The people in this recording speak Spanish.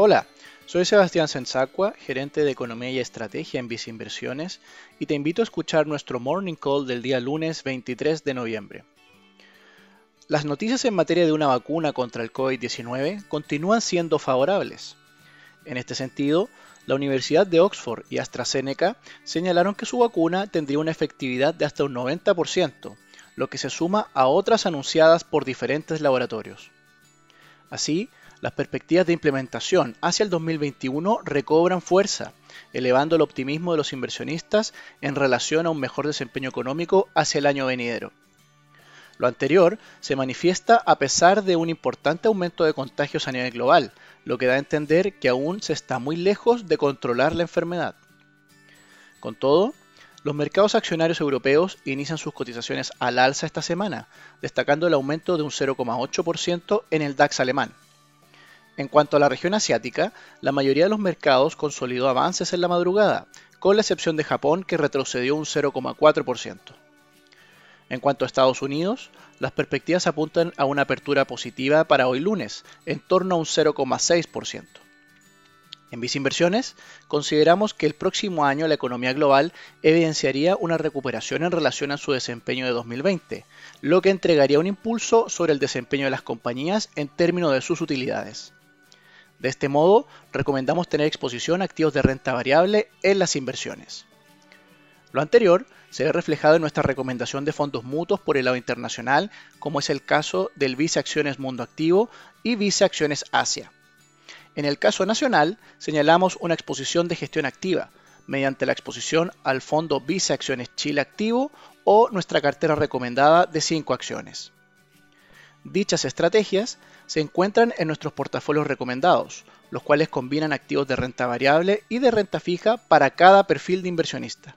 Hola, soy Sebastián Sensacua, gerente de Economía y Estrategia en Vice Inversiones, y te invito a escuchar nuestro Morning Call del día lunes 23 de noviembre. Las noticias en materia de una vacuna contra el COVID-19 continúan siendo favorables. En este sentido, la Universidad de Oxford y AstraZeneca señalaron que su vacuna tendría una efectividad de hasta un 90%, lo que se suma a otras anunciadas por diferentes laboratorios. Así, las perspectivas de implementación hacia el 2021 recobran fuerza, elevando el optimismo de los inversionistas en relación a un mejor desempeño económico hacia el año venidero. Lo anterior se manifiesta a pesar de un importante aumento de contagios a nivel global, lo que da a entender que aún se está muy lejos de controlar la enfermedad. Con todo, los mercados accionarios europeos inician sus cotizaciones al alza esta semana, destacando el aumento de un 0,8% en el DAX alemán. En cuanto a la región asiática, la mayoría de los mercados consolidó avances en la madrugada, con la excepción de Japón que retrocedió un 0,4%. En cuanto a Estados Unidos, las perspectivas apuntan a una apertura positiva para hoy lunes, en torno a un 0,6%. En Inversiones, consideramos que el próximo año la economía global evidenciaría una recuperación en relación a su desempeño de 2020, lo que entregaría un impulso sobre el desempeño de las compañías en términos de sus utilidades. De este modo, recomendamos tener exposición a activos de renta variable en las inversiones. Lo anterior se ve reflejado en nuestra recomendación de fondos mutuos por el lado internacional, como es el caso del Vice Acciones Mundo Activo y Vice Acciones Asia. En el caso nacional, señalamos una exposición de gestión activa, mediante la exposición al fondo Vice Acciones Chile Activo o nuestra cartera recomendada de 5 acciones. Dichas estrategias se encuentran en nuestros portafolios recomendados, los cuales combinan activos de renta variable y de renta fija para cada perfil de inversionista.